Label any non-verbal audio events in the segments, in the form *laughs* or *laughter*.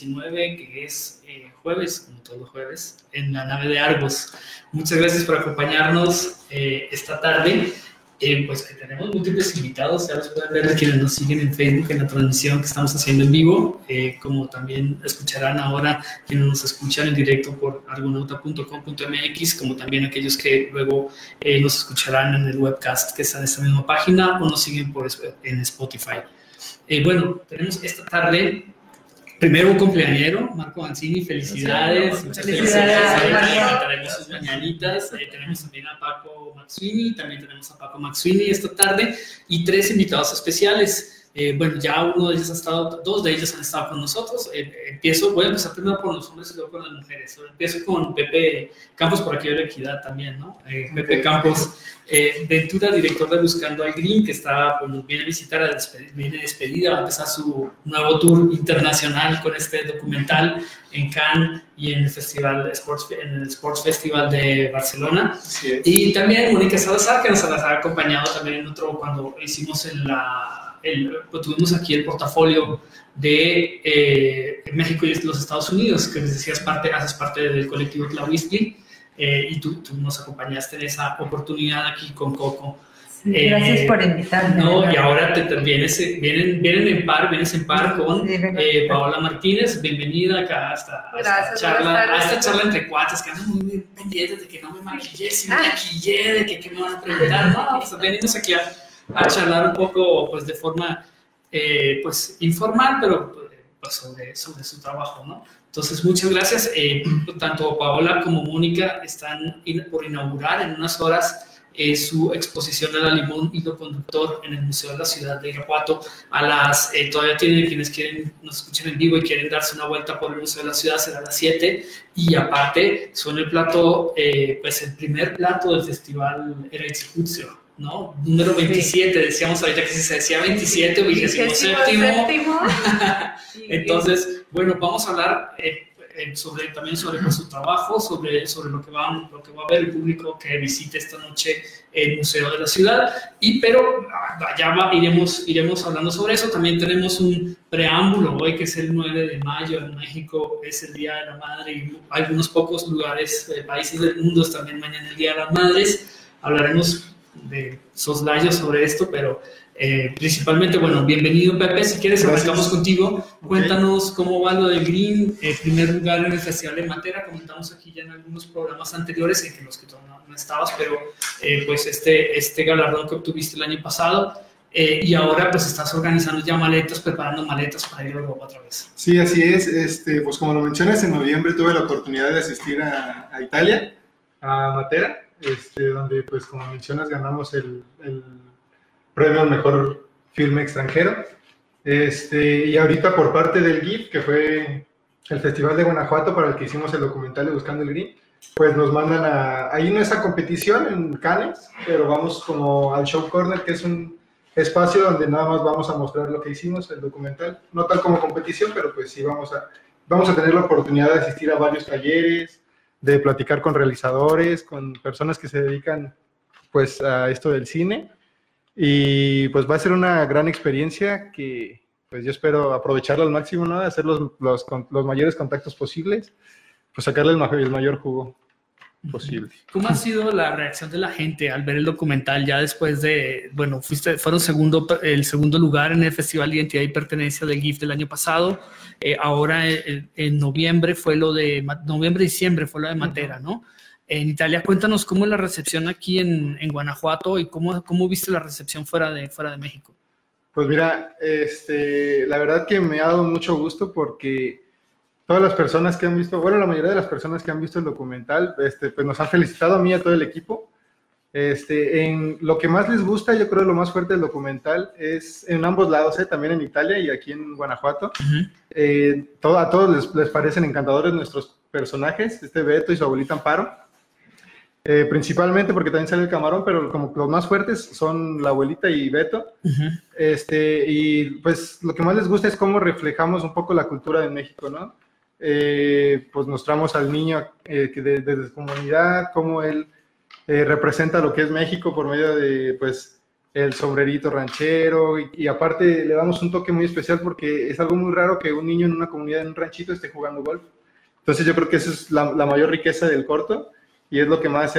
19, que es eh, jueves, como todos los jueves, en la nave de Argos. Muchas gracias por acompañarnos eh, esta tarde. Eh, pues que tenemos múltiples invitados, ya los pueden ver quienes nos siguen en Facebook en la transmisión que estamos haciendo en vivo, eh, como también escucharán ahora quienes nos escuchan en directo por argonauta.com.mx, como también aquellos que luego eh, nos escucharán en el webcast que está en esta misma página o nos siguen por, en Spotify. Eh, bueno, tenemos esta tarde Primero un cumpleañero, Marco Mancini, felicidades. Muchas felicidades. felicidades. Tenemos sus mañanitas. Eh, tenemos también a Paco Maxwini, también tenemos a Paco Maxwini esta tarde y tres invitados especiales. Eh, bueno, ya uno de ellos ha estado, dos de ellos han estado con nosotros. Eh, empiezo, voy a empezar primero por los hombres y luego con las mujeres. Empiezo con Pepe Campos, por aquí hay la equidad también, ¿no? Eh, Pepe Campos, Ventura, director de Buscando al Green, que está, pues, viene a visitar, a viene despedida, va a empezar su nuevo tour internacional con este documental en Cannes y en el Festival Sports, en el Sports Festival de Barcelona. y también Mónica Salazar, que nos ha acompañado también en otro, cuando hicimos en la pues, tuvimos aquí el portafolio de eh, México y los Estados Unidos, que les decías parte, haces parte del colectivo Tlahuistli, eh, y tú, tú, nos acompañaste en esa oportunidad aquí con Coco. gracias eh, por invitarme. No, y ahora te, vienes, vienen, vienen en par, vienes en par con eh, Paola Martínez. Bienvenida acá a esta, charla, a esta charla entre cuates, que andan muy pendientes de que no me maquillé, si me ah. maquillé, de que, que me van a preguntar. No, *laughs* pues venimos aquí a a charlar un poco pues de forma eh, pues informal, pero pues, sobre, sobre su trabajo, ¿no? Entonces, muchas gracias. Eh, tanto Paola como Mónica están por inaugurar en unas horas eh, su exposición de la limón hilo conductor en el Museo de la Ciudad de Irapuato. A las, todavía tienen quienes quieren, nos escuchen en vivo y quieren darse una vuelta por el Museo de la Ciudad, será a las 7. Y aparte, son el plato, pues el primer plato del festival era Executio ¿no? Número 27, decíamos ahorita que si se decía 27 o 27. Entonces, bueno, vamos a hablar eh, eh, sobre, también sobre pues, su trabajo, sobre, sobre lo, que va, lo que va a ver el público que visite esta noche el Museo de la Ciudad. Y, pero ya iremos, iremos hablando sobre eso. También tenemos un preámbulo hoy, que es el 9 de mayo en México, es el Día de la Madre y algunos pocos lugares, eh, países del mundo, también mañana el Día de las Madres. Hablaremos de soslayo sobre esto, pero eh, principalmente, bueno, bienvenido Pepe, si quieres arrancamos contigo, cuéntanos cómo va lo del Green, eh, primer lugar en el Festival de Matera, comentamos aquí ya en algunos programas anteriores en los que tú no, estabas, pero eh, pues este, este galardón que obtuviste el año pasado, eh, y ahora pues estás organizando ya maletas, preparando maletas para ir a Europa otra vez. Sí, así es. Este, pues como lo mencionas, en noviembre tuve la oportunidad de asistir a, a Italia, a Matera, este, donde, pues, como mencionas, ganamos el, el premio al mejor filme extranjero. Este, y ahorita por parte del GIF, que fue el Festival de Guanajuato para el que hicimos el documental de Buscando el Green, pues nos mandan a, ahí no esa competición en Cannes, pero vamos como al Show Corner, que es un espacio donde nada más vamos a mostrar lo que hicimos, el documental, no tal como competición, pero pues sí vamos a, vamos a tener la oportunidad de asistir a varios talleres, de platicar con realizadores, con personas que se dedican pues a esto del cine y pues va a ser una gran experiencia que pues yo espero aprovecharlo al máximo, ¿no? Hacer los, los, los mayores contactos posibles, pues sacarle el el mayor jugo posible. ¿Cómo ha sido la reacción de la gente al ver el documental ya después de, bueno, fuiste, fueron segundo, el segundo lugar en el Festival de Identidad y Pertenencia del GIF del año pasado, eh, ahora en, noviembre fue lo de, noviembre, diciembre fue lo de Matera, ¿no? En Italia, cuéntanos cómo es la recepción aquí en, en Guanajuato y cómo, cómo viste la recepción fuera de, fuera de México. Pues mira, este, la verdad que me ha dado mucho gusto porque todas las personas que han visto, bueno, la mayoría de las personas que han visto el documental, este, pues nos han felicitado a mí y a todo el equipo. Este, en lo que más les gusta, yo creo lo más fuerte del documental es en ambos lados, ¿eh? también en Italia y aquí en Guanajuato. Eh, a todos les, les, parecen encantadores nuestros personajes, este Beto y su abuelita Amparo. Eh, principalmente porque también sale el camarón, pero como los más fuertes son la abuelita y Beto. este, y pues lo que más les gusta es cómo reflejamos un poco la cultura de México, ¿no? Eh, pues mostramos al niño eh, que desde su comunidad, cómo él eh, representa lo que es México por medio de, pues, el sombrerito ranchero y, aparte le damos un toque muy especial porque es algo muy raro que un niño en una comunidad, en un ranchito, esté jugando golf. Entonces yo creo que esa es la, mayor riqueza del corto y es lo que más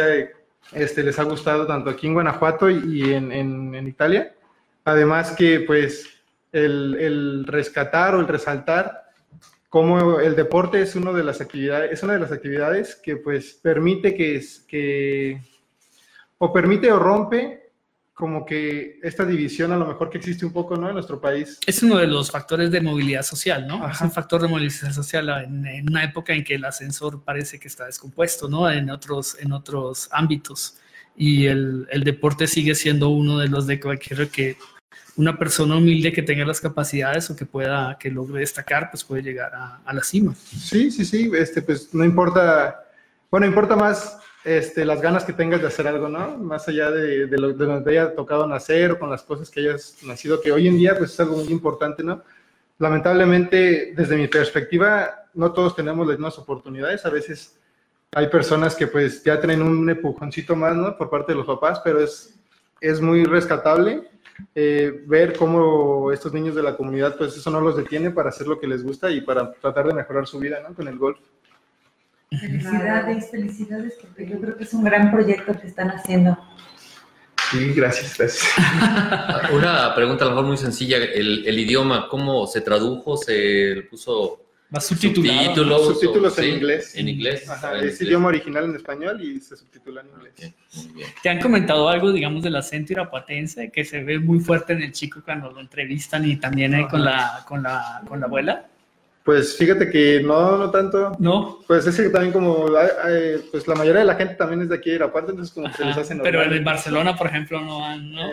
este, les ha gustado tanto aquí en Guanajuato y, en, en, Italia. Además que pues el, el, rescatar o el resaltar cómo el deporte es, uno de las actividades, es una de las actividades que pues permite que, que o permite o rompe como que esta división a lo mejor que existe un poco, ¿no? En nuestro país. Es uno de los factores de movilidad social, ¿no? Es un factor de movilidad social en, una época en que el ascensor parece que está descompuesto, ¿no? En otros, en otros ámbitos. Y el, el deporte sigue siendo uno de los de cualquier que una persona humilde que tenga las capacidades o que pueda, que logre destacar, pues puede llegar a, la cima. Sí, sí, sí, este, pues no importa, bueno, importa más este, las ganas que tengas de hacer algo, ¿no? Más allá de, de lo que te haya tocado nacer o con las cosas que hayas nacido, que hoy en día pues es algo muy importante, ¿no? Lamentablemente, desde mi perspectiva, no todos tenemos las mismas oportunidades. A veces hay personas que pues ya tienen un empujoncito más, ¿no? Por parte de los papás, pero es, es muy rescatable eh, ver cómo estos niños de la comunidad, pues eso no los detiene para hacer lo que les gusta y para tratar de mejorar su vida, ¿no? Con el golf. Felicidades, felicidades, porque yo creo que es un gran proyecto que están haciendo. Sí, gracias, gracias. *laughs* Una pregunta a lo mejor muy sencilla, el, el idioma, ¿cómo se tradujo? ¿Se puso subtítulos? Subtítulos en inglés. En inglés. Ajá, es idioma original en español y se subtitula en inglés. ¿Te han comentado algo, digamos, del acento irapuatense que se ve muy fuerte en el chico cuando lo entrevistan y también con la, con, la, con la abuela? Pues fíjate que no, no tanto. No. Pues es que también como, pues la mayoría de la gente también es de aquí de Irapuato, entonces como se les hace Pero en Barcelona, por ejemplo, no van, ¿no?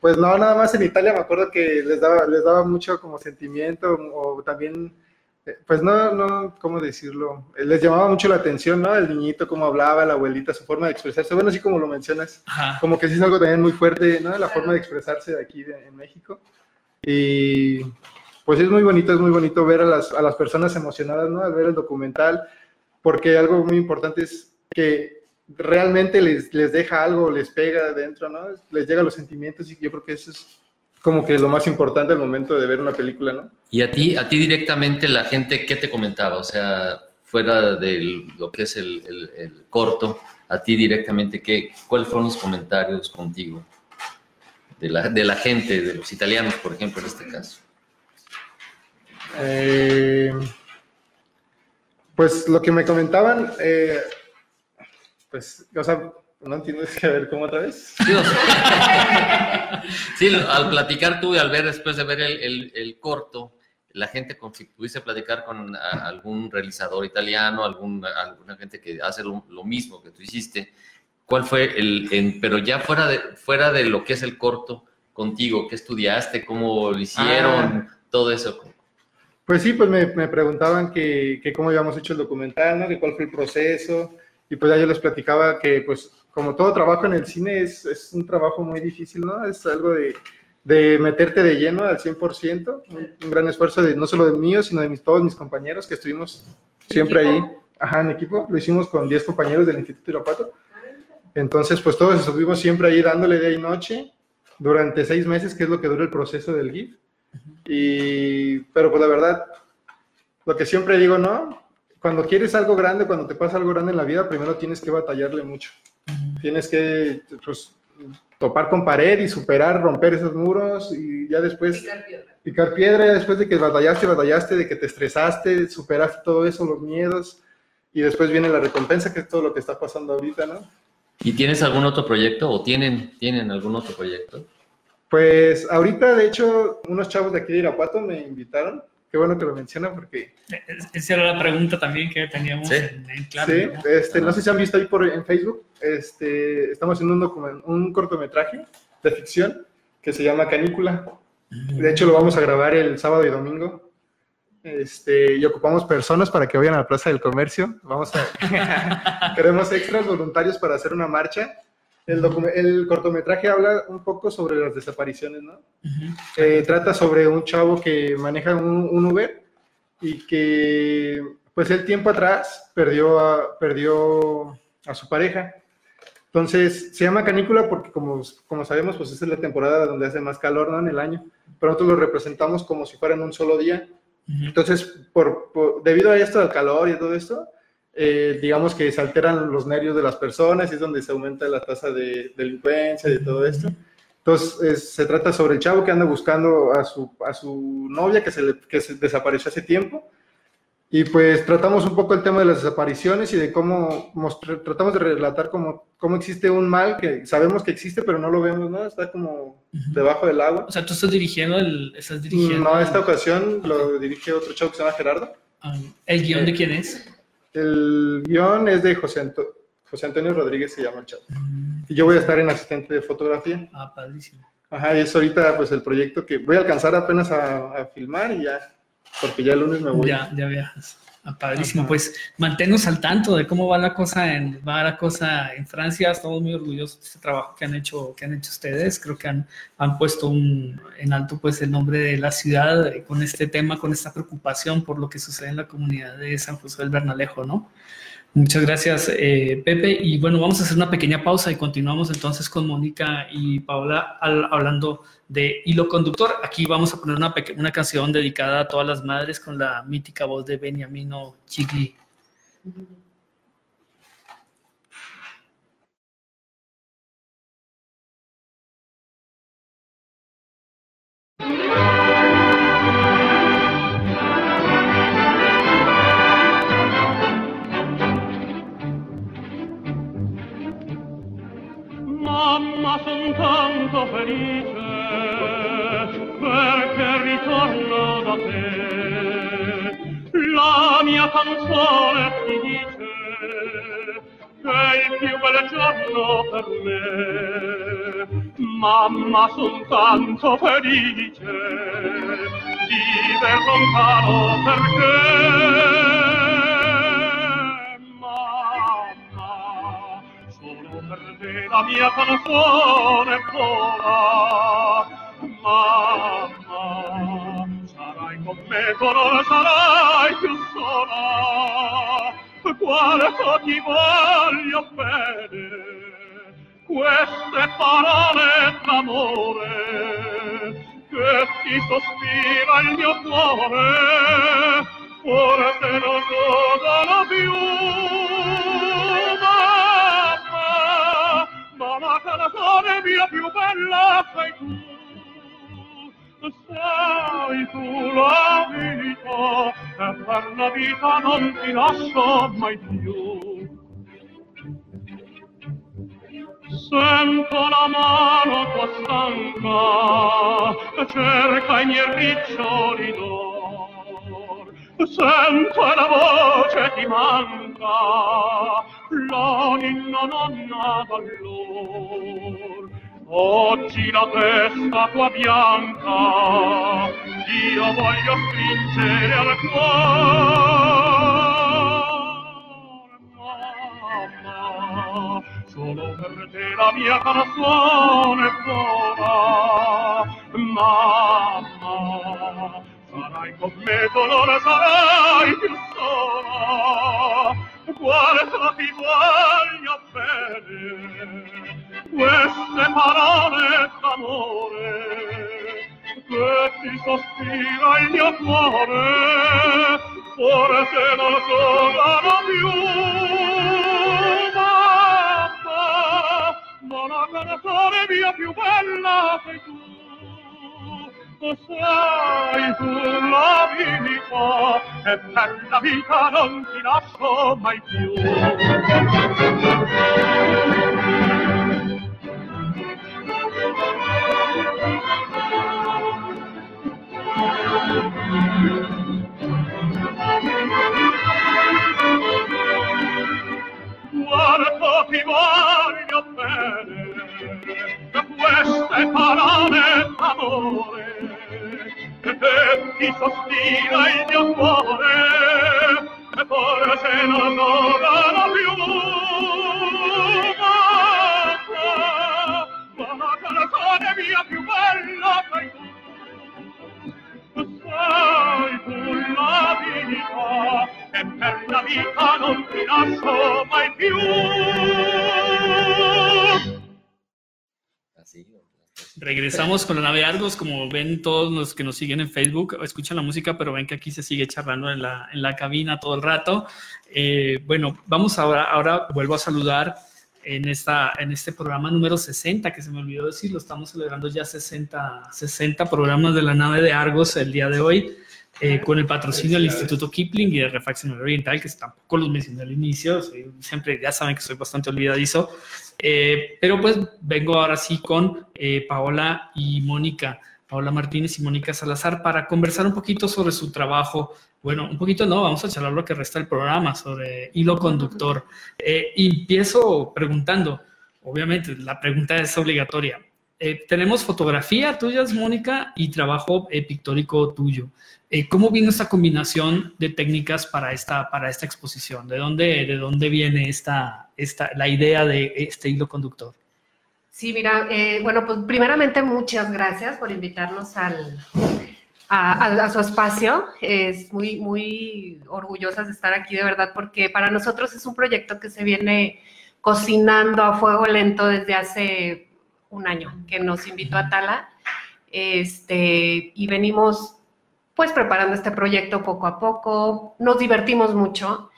Pues no, nada más en Italia me acuerdo que les daba, les daba mucho como sentimiento o también, eh, pues no, no, ¿cómo decirlo? Les llamaba mucho la atención, ¿no? El niñito, cómo hablaba, la abuelita, su forma de expresarse. Bueno, así como lo mencionas, como que sí es algo también muy fuerte, ¿no? La forma de expresarse de aquí en México. Y pues es muy bonito, es muy bonito ver a las, a las personas emocionadas, ¿no? Al ver el documental, porque algo muy importante es que realmente les, les deja algo, les pega dentro, ¿no? Les llega los sentimientos y yo creo que eso es como que lo más importante al momento de ver una película, ¿no? Y a ti, a ti directamente la gente, ¿qué te comentaba? O sea, fuera de lo que es el, el, el, corto, a ti directamente, ¿qué, ¿cuáles fueron los comentarios contigo? De la, de la gente, de los italianos, por ejemplo, en este caso. Eh, pues lo que me comentaban, eh, pues, o sea, no entiendo, es que a ver, ¿cómo otra vez? *laughs* Sí, al platicar tú y al ver, después de ver el, corto, la gente, con, si pudiste platicar con algún realizador italiano, algún, alguna gente que hace lo, mismo que tú hiciste, ¿cuál fue el, pero ya fuera de, fuera de lo que es el corto contigo, qué estudiaste, cómo lo hicieron, ah. todo eso? Pues sí, pues me, me preguntaban que, que, cómo habíamos hecho el documental, ¿no? Que cuál fue el proceso. Y pues ya yo les platicaba que, pues, como todo trabajo en el cine, es, es un trabajo muy difícil, ¿no? Es algo de, de meterte de lleno al 100%, un, gran esfuerzo de no solo de mío, sino de mis, todos mis compañeros que estuvimos siempre ahí, ajá, en equipo. Lo hicimos con 10 compañeros del Instituto Irapato. Entonces, pues todos estuvimos siempre ahí dándole día y noche durante seis meses, que es lo que dura el proceso del GIF. Y, pero pues la verdad, lo que siempre digo, ¿no? Cuando quieres algo grande, cuando te pasa algo grande en la vida, primero tienes que batallarle mucho. Tienes que pues, topar con pared y superar, romper esos muros y ya después picar piedra. picar piedra, después de que batallaste, batallaste, de que te estresaste, superaste todo eso, los miedos y después viene la recompensa, que es todo lo que está pasando ahorita, ¿no? ¿Y tienes algún otro proyecto o tienen, tienen algún otro proyecto? Pues ahorita, de hecho, unos chavos de aquí de Irapuato me invitaron. Qué bueno que lo mencionan porque... Esa era la pregunta también que teníamos en, claro. Sí, ¿no? Este, no sé si han visto ahí por, en Facebook. Este, estamos haciendo un, un cortometraje de ficción que se llama Canícula. De hecho, lo vamos a grabar el sábado y domingo. Este, y ocupamos personas para que vayan a la Plaza del Comercio. Vamos a... *laughs* Queremos extras voluntarios para hacer una marcha el, el, cortometraje habla un poco sobre las desapariciones, ¿no? Eh, trata sobre un chavo que maneja un, Uber y que, pues, el tiempo atrás perdió a, perdió a su pareja. Entonces, se llama canícula porque, como, como sabemos, pues es la temporada donde hace más calor ¿no? en el año. Pero nosotros lo representamos como si fuera en un solo día. Entonces, por, debido a esto, al calor y todo esto, eh, digamos que se alteran los nervios de las personas y es donde se aumenta la tasa de delincuencia y de todo esto. Entonces, se trata sobre el chavo que anda buscando a su, a su novia que se, le, que se desapareció hace tiempo y pues tratamos un poco el tema de las desapariciones y de cómo tratamos de relatar cómo, cómo existe un mal que sabemos que existe, pero no lo vemos, ¿no? Está como debajo del agua. O sea, tú estás dirigiendo el... Estás dirigiendo... No, esta ocasión lo dirige otro chavo que se llama Gerardo. Ah, ¿El guion de eh, quién es? El guion es de José, José Antonio Rodríguez, se llama el chavo. Y yo voy a estar en asistente de fotografía. Ah, padrísimo. Ajá, y es ahorita pues el proyecto que voy a alcanzar apenas a, a filmar y ya porque ya el lunes me voy. Ya, ya viajas. Ah, padrísimo. Pues manténnos al tanto de cómo va la cosa en va la cosa en Francia. Estamos muy orgullosos de este trabajo que han hecho que han hecho ustedes. Creo que han, han puesto un, en alto pues el nombre de la ciudad con este tema, con esta preocupación por lo que sucede en la comunidad de San José del Bernalejo, ¿no? Muchas gracias, eh, Pepe. Y bueno, vamos a hacer una pequeña pausa y continuamos entonces con Mónica y Paula hablando de Hilo Conductor. Aquí vamos a poner una, canción dedicada a todas las madres con la mítica voz de Beniamino Chigli. mamma son tanto felice perché ritorno da te. La mia canzone ti dice che il più bel giorno per me. Mamma son tanto felice di ver lontano perché mamma solo per te la mia canzone vola. Mamma, sarai con me, non sarai più sola. Quanto ti voglio bene, queste parole d'amore, che ti sospira il mio cuore, forse non rodano più. la canzone mia più bella sei tu sei tu la vita e per la vita non ti lascio mai più sento la mano tua stanca cerca i miei riccioli d'or sento la voce ti manca la ninna nonna d'allor. Oggi la testa tua bianca io voglio stringere al cuore. Mamma, solo per te la mia canzone vola. Mamma, sarai con me dolore, sarai più sola quanto ti voglio bene queste parole d'amore che ti sospira il mio cuore forse non tornano più. Mamma ma la canzone mia più bella sei tu. Sei tu la vita e per la vita non ti lascio mai più. Quanto ti voglio bene queste parole d'amore e ti sospira il mio cuore e forse non odano più. Tu sei tu la vita e per la vita non ti lascio mai più Sí, Regresamos con la nave Argos, como ven todos los que nos siguen en Facebook, escuchan la música, pero ven que aquí se sigue charlando en la, en la cabina todo el rato. Eh, bueno, vamos ahora, ahora vuelvo a saludar en, esta, en este programa número 60, que se me olvidó decirlo, estamos celebrando ya 60, 60 programas de la nave de Argos el día de hoy. Eh, con el patrocinio del Instituto Kipling y de Refacción Oriental, que tampoco los mencioné al inicio, siempre ya saben que soy bastante olvidadizo, eh, pero pues vengo ahora sí con eh, Paola y Mónica, Paola Martínez y Mónica Salazar, para conversar un poquito sobre su trabajo. Bueno, un poquito no, vamos a charlar lo que resta del programa sobre hilo conductor. y empiezo preguntando, obviamente la pregunta es obligatoria. tenemos fotografía tuyas, Mónica, y trabajo pictórico tuyo. Eh, ¿Cómo vino esta combinación de técnicas para esta, para esta exposición? ¿De dónde, de dónde viene esta, esta, la idea de este hilo conductor? Sí, mira, eh, bueno, pues primeramente muchas gracias por invitarnos al, a, su espacio. Es muy, muy orgullosas de estar aquí, de verdad, porque para nosotros es un proyecto que se viene cocinando a fuego lento desde hace un año, que nos invitó a Tala. Este, y venimos pues preparando este proyecto poco a poco, nos divertimos mucho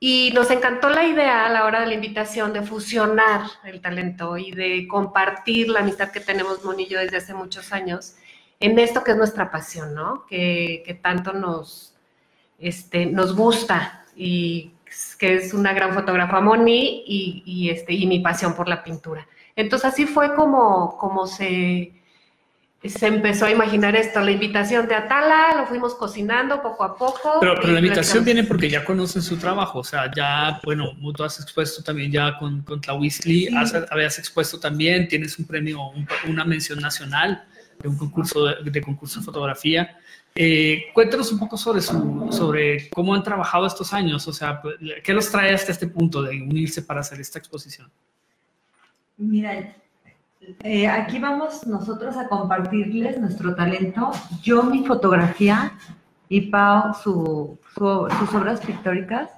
y nos encantó la idea a la hora de la invitación de fusionar el talento y de compartir la amistad que tenemos Monillo desde hace muchos años en esto que es nuestra pasión, ¿no? Que, tanto nos, este, nos gusta y que es una gran fotógrafa Moni y, y, este, y mi pasión por la pintura. Entonces así fue como, como se se empezó a imaginar esto, la invitación de Atala, lo fuimos cocinando poco a poco. Pero, pero la invitación viene porque ya conocen su trabajo, o sea, ya, bueno, tú has expuesto también ya con, con Tlahuistli, habías expuesto también, tienes un premio, una mención nacional de un concurso de, concurso de fotografía. Eh, cuéntanos un poco sobre, su, sobre cómo han trabajado estos años, o sea, ¿qué los trae hasta este punto de unirse para hacer esta exposición? Mira, eh, aquí vamos nosotros a compartirles nuestro talento. Yo mi fotografía y Pau su, sus obras pictóricas.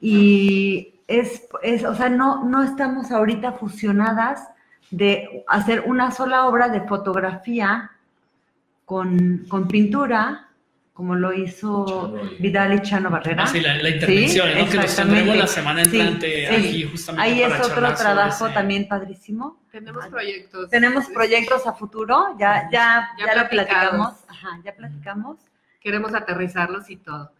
Y es, es, o sea, no, no estamos ahorita fusionadas de hacer una sola obra de fotografía con, con pintura, como lo hizo Vidal y Chano Barrera. Ah, sí, la, intervención, ¿no? que nos tendremos la semana entrante aquí justamente. Ahí es otro trabajo también padrísimo. Tenemos proyectos. Tenemos proyectos a futuro, ya, ya, ya, ya lo platicamos. Ajá, ya platicamos. Queremos aterrizarlos y todo.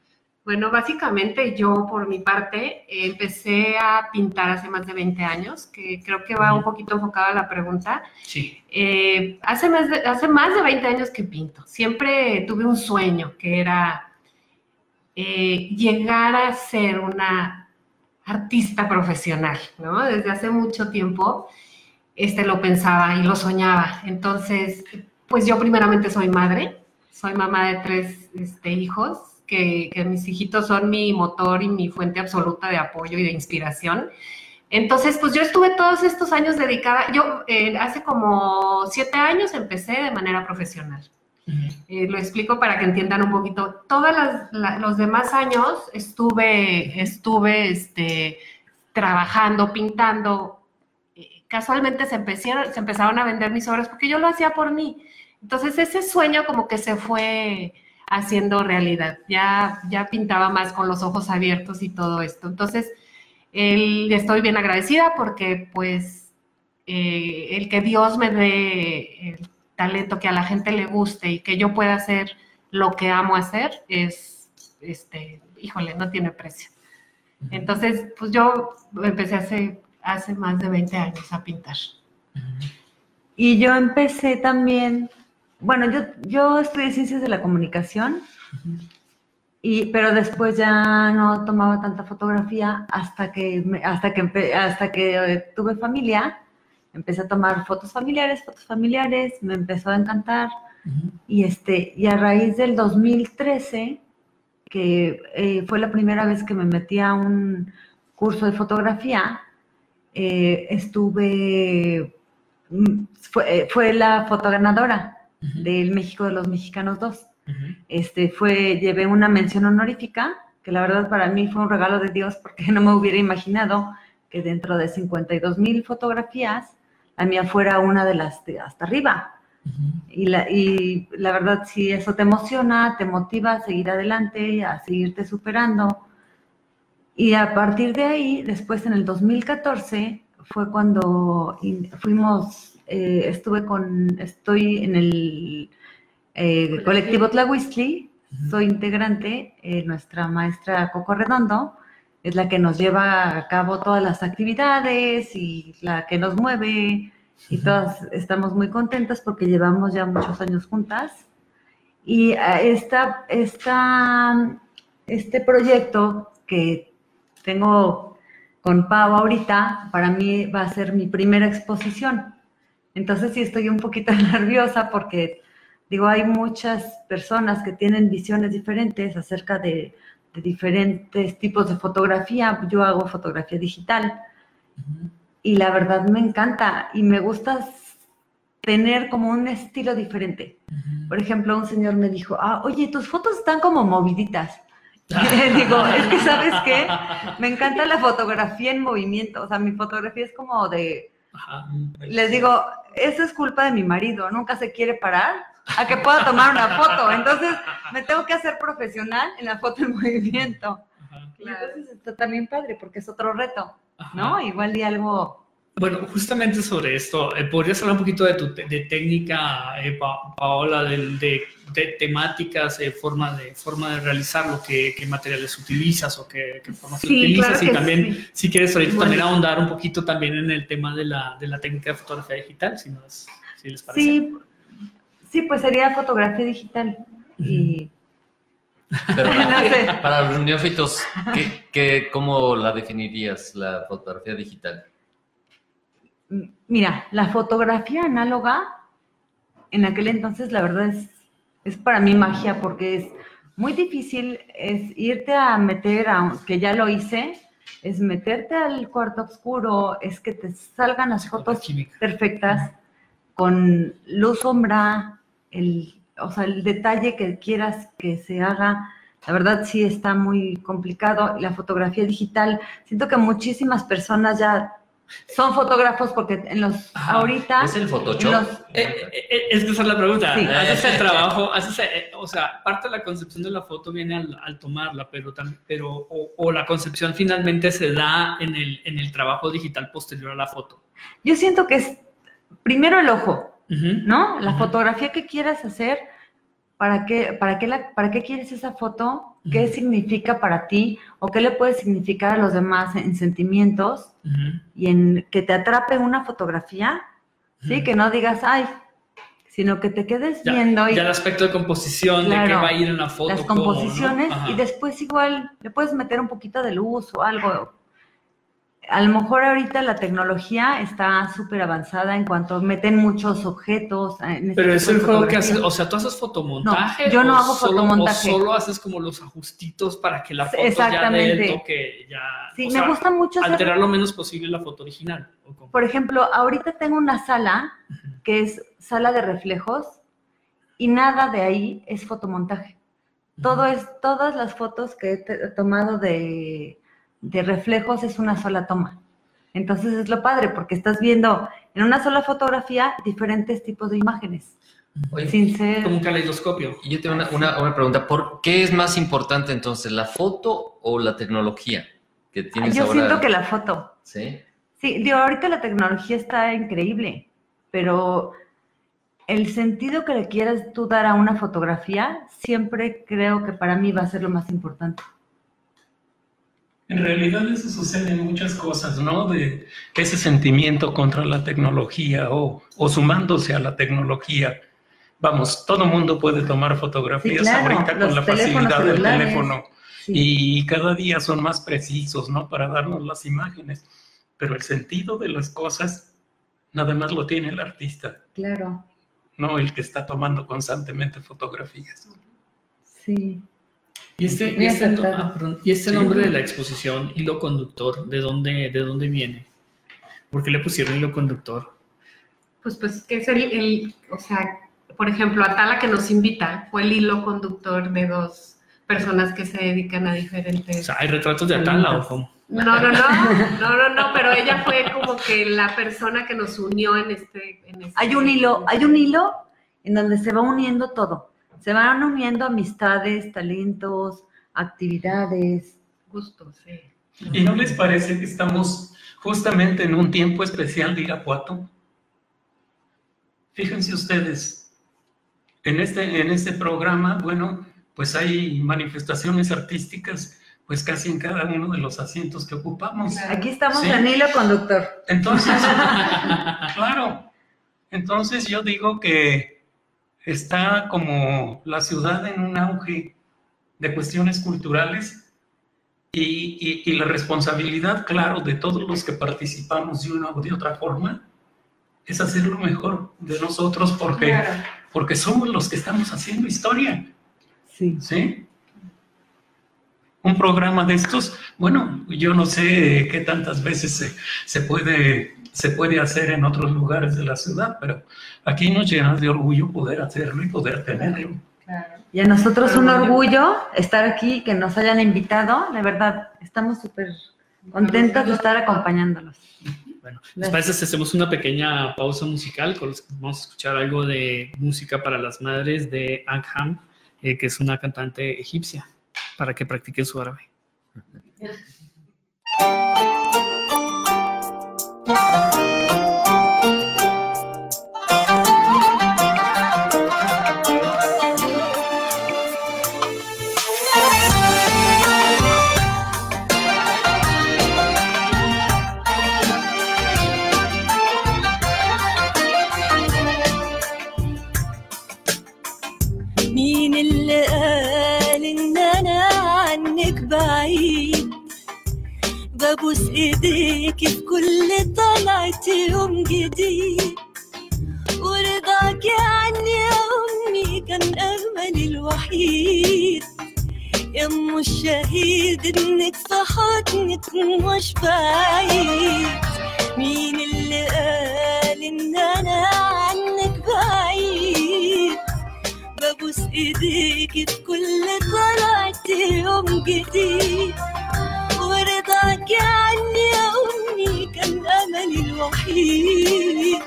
Bueno, básicamente yo por mi parte empecé a pintar hace más de 20 años, que creo que va un poquito enfocada la pregunta. Sí. Eh, hace, más de, hace más de 20 años que pinto. Siempre tuve un sueño que era eh, llegar a ser una artista profesional, ¿no? Desde hace mucho tiempo este, lo pensaba y lo soñaba. Entonces, pues yo primeramente soy madre, soy mamá de tres este, hijos que, mis hijitos son mi motor y mi fuente absoluta de apoyo y de inspiración. Entonces, pues yo estuve todos estos años dedicada, yo eh, hace como siete años empecé de manera profesional. Eh, lo explico para que entiendan un poquito. Todos los demás años estuve, estuve este, trabajando, pintando. Eh, casualmente se empezaron, se empezaron a vender mis obras porque yo lo hacía por mí. Entonces ese sueño como que se fue, haciendo realidad. Ya, ya pintaba más con los ojos abiertos y todo esto. Entonces, estoy bien agradecida porque pues eh, el que Dios me dé el talento que a la gente le guste y que yo pueda hacer lo que amo hacer es, este, híjole, no tiene precio. Entonces, pues yo empecé hace, hace más de 20 años a pintar. Y yo empecé también bueno, yo, yo estudié ciencias de la comunicación, y, pero después ya no tomaba tanta fotografía hasta que, hasta que, hasta que eh, tuve familia. Empecé a tomar fotos familiares, fotos familiares, me empezó a encantar. Y, este, y a raíz del 2013, que eh, fue la primera vez que me metí a un curso de fotografía, eh, estuve, mm, fue, fue la fotoganadora del México de los Mexicanos 2. este, fue, llevé una mención honorífica, que la verdad para mí fue un regalo de Dios porque *laughs* no me hubiera imaginado que dentro de 52 mil fotografías, la mía fuera una de las de hasta arriba. Y la, y la verdad, sí, eso te emociona, te motiva a seguir adelante, a seguirte superando. Y a partir de ahí, después en el 2014, fue cuando fuimos, eh, estuve con, estoy en el eh, colectivo Tlahuistli, soy integrante, eh, nuestra maestra Coco Redondo es la que nos lleva a cabo todas las actividades y la que nos mueve y todas estamos muy contentas porque llevamos ya muchos años juntas. Y ah, esta, esta, este proyecto que tengo con Pau ahorita, para mí va a ser mi primera exposición. Entonces sí estoy un poquito *laughs* nerviosa porque, digo, hay muchas personas que tienen visiones diferentes acerca de, de diferentes tipos de fotografía. Yo hago fotografía digital y la verdad me encanta y me gusta tener como un estilo diferente. Por ejemplo, un señor me dijo, ah, oye, tus fotos están como moviditas. *laughs* Digo, es que sabes qué, me encanta la fotografía en movimiento, o sea, mi fotografía es como de, Ajá. les digo, eso es culpa de mi marido, nunca se quiere parar a que pueda tomar una foto, entonces me tengo que hacer profesional en la foto en *laughs* movimiento. Ajá. Y entonces está también padre porque es otro reto, Ajá. ¿no? Igual y algo Bueno, justamente sobre esto, eh, ¿podrías hablar un poquito de tu de técnica, eh, Pa- Paola, del- de, de temáticas, de forma de forma de realizarlo, qué, qué materiales utilizas o qué, qué formas Sí, utilizas? claro y que también, sí. si quieres ahorita Bueno. también ahondar un poquito también en el tema de la, de la técnica de fotografía digital, si, nos, si les parece. Sí, sí, pues sería fotografía digital. Y Pero *laughs* No para, sé. para los neófitos, ¿qué, qué, ¿cómo la definirías, la fotografía digital? Mira, la fotografía análoga, en aquel entonces, la verdad es, es para mí magia porque es muy difícil, es irte a meter, aunque ya lo hice, es meterte al cuarto oscuro, es que te salgan las fotos perfectas con luz sombra, el, o sea, el detalle que quieras que se haga. La verdad sí está muy complicado. La fotografía digital, siento que muchísimas personas ya son fotógrafos porque en los Ajá. ahorita ¿Es el Photoshop? los- Eh, eh, eh, es que esa es la pregunta. Sí. Haces el *laughs* trabajo, haces, eh, o sea, parte de la concepción de la foto viene al, al tomarla, pero, pero o, o la concepción finalmente se da en el, en el trabajo digital posterior a la foto. yo siento que es primero el ojo. ¿no? La fotografía que quieras hacer, ¿para qué, para, qué la, ¿para qué quieres esa foto? ¿Qué significa para ti? ¿O qué le puede significar a los demás en sentimientos? Y en que te atrape una fotografía, ¿sí? Que no digas, ay, sino que te quedes Ya, viendo y ya el aspecto de composición, de qué Claro. va a ir en la foto. las composiciones y después igual le puedes meter un poquito de luz o algo. A lo mejor ahorita la tecnología está súper avanzada en cuanto meten muchos objetos. en este Pero es el juego que haces, o sea, tú haces fotomontaje. No, yo no o hago solo- fotomontaje. O solo haces como los ajustitos para que la foto ya dé Exactamente. el toque, ya. Sí, o me sea, gusta mucho hacer- Alterar lo menos posible la foto original. Por ejemplo, ahorita tengo una sala que es sala de reflejos y nada de ahí es fotomontaje. Todo es, todas las fotos que he tomado de, de reflejos es una sola toma. Entonces es lo padre porque estás viendo en una sola fotografía diferentes tipos de imágenes. Oye, Sin ser... Como un caleidoscopio. y yo tengo una, una- una pregunta. ¿Por qué es más importante entonces, la foto o la tecnología que tienes Yo ahora? siento que la foto. ¿Sí? Sí, digo, ahorita la tecnología está increíble, pero el sentido que le quieras tú dar a una fotografía, siempre creo que para mí va a ser lo más importante. En realidad eso sucede en muchas cosas, ¿no? De ese sentimiento contra la tecnología o, o sumándose a la tecnología. Vamos, todo mundo puede tomar fotografías Sí, claro, ahorita con la facilidad del teléfono Sí, y cada día son más precisos, ¿no? Para darnos las imágenes. Pero el sentido de las cosas nada más lo tiene el artista, claro, no el que está tomando constantemente fotografías. sí. Y este, y este, ah, perdón, y este Sí. nombre de la exposición, hilo conductor, ¿de dónde, de dónde viene? ¿Por qué le pusieron hilo conductor? Pues, pues, que es el, el- o sea, por ejemplo, Atala que nos invita fue el hilo conductor de dos personas que se dedican a O diferentes. sea, ¿hay retratos de Atala o cómo? No, no, no, no, no, no, pero ella fue como que la persona que nos unió en este... En este Hay un hilo, hay un hilo en donde se va uniendo todo. Se van uniendo amistades, talentos, actividades. Gusto, sí. ¿Y no les parece que estamos justamente en un tiempo especial de Irapuato? Fíjense ustedes, en este, en este programa, bueno, pues hay manifestaciones artísticas, pues casi en cada uno de los asientos que ocupamos. Aquí estamos Sí. en hilo conductor. Entonces, *laughs* *laughs* claro, entonces yo digo que está como la ciudad en un auge de cuestiones culturales y, y- y la responsabilidad, claro, de todos los que participamos de una o de otra forma es hacer lo mejor de nosotros porque, Claro. porque somos los que estamos haciendo historia. Sí. ¿sí? Un programa de estos, bueno, yo no sé qué tantas veces se, se puede, se puede hacer en otros lugares de la ciudad, pero aquí nos llena de orgullo poder hacerlo y poder tenerlo. Claro. Y a nosotros un orgullo estar aquí, que nos hayan invitado. De verdad, estamos súper contentos de estar acompañándolos. Bueno, ¿les parece si hacemos una pequeña pausa musical? Con los que vamos a escuchar algo de música para las madres de Angham, eh, que es una cantante egipcia, para que practiquen su árabe. thank you إيديك في كل طلعة يوم جديد. ورضاك عني يا أمي كان املي الوحيد. يا أم الشهيد إنك في حضنك مش بعيد. مين اللي قال إن أنا عنك بعيد؟ ببوس ايديكي في كل طلعة يوم جديد. كان املي الوحيد.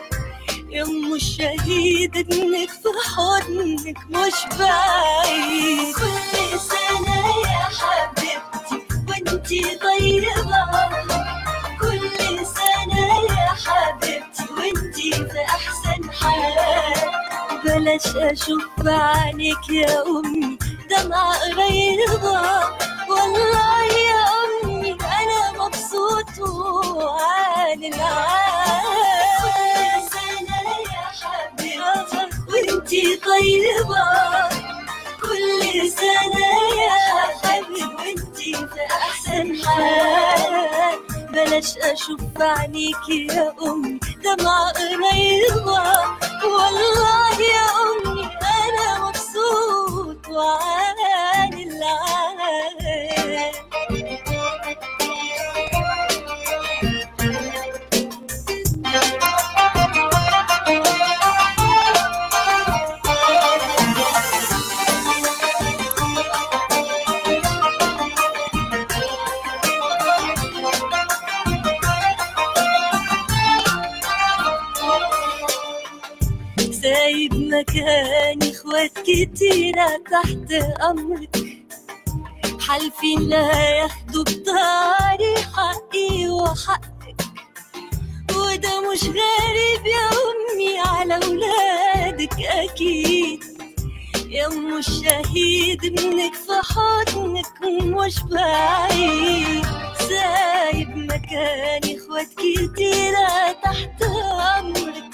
يا ام الشهيد إنك في حضنك مش بعيد. كل سنة يا حبيبتي وانتي طيبة كل سنة يا حبيبتي وانتي في أحسن حال. بلاش أشوف بعينك يا أمي دمعة قريبة والله يا أمي كل سنة يا حبيبتي وانتي طيبة. كل سنة يا حبيبي وانتي في أحسن حال. بلاش أشوف عينيك يا أمي دمعة قريبة. والله يا أمي أنا مبسوط وعن العال مكاني إخوات كتيرة تحت أمرك. حالفين لا ياخدوا بطاري حقي وحقك؟ وده مش غريب يا أمي على ولادك أكيد. يا ام الشهيد انك في حضنك مش بعيد. سايب مكاني إخوات كتيرة تحت أمرك.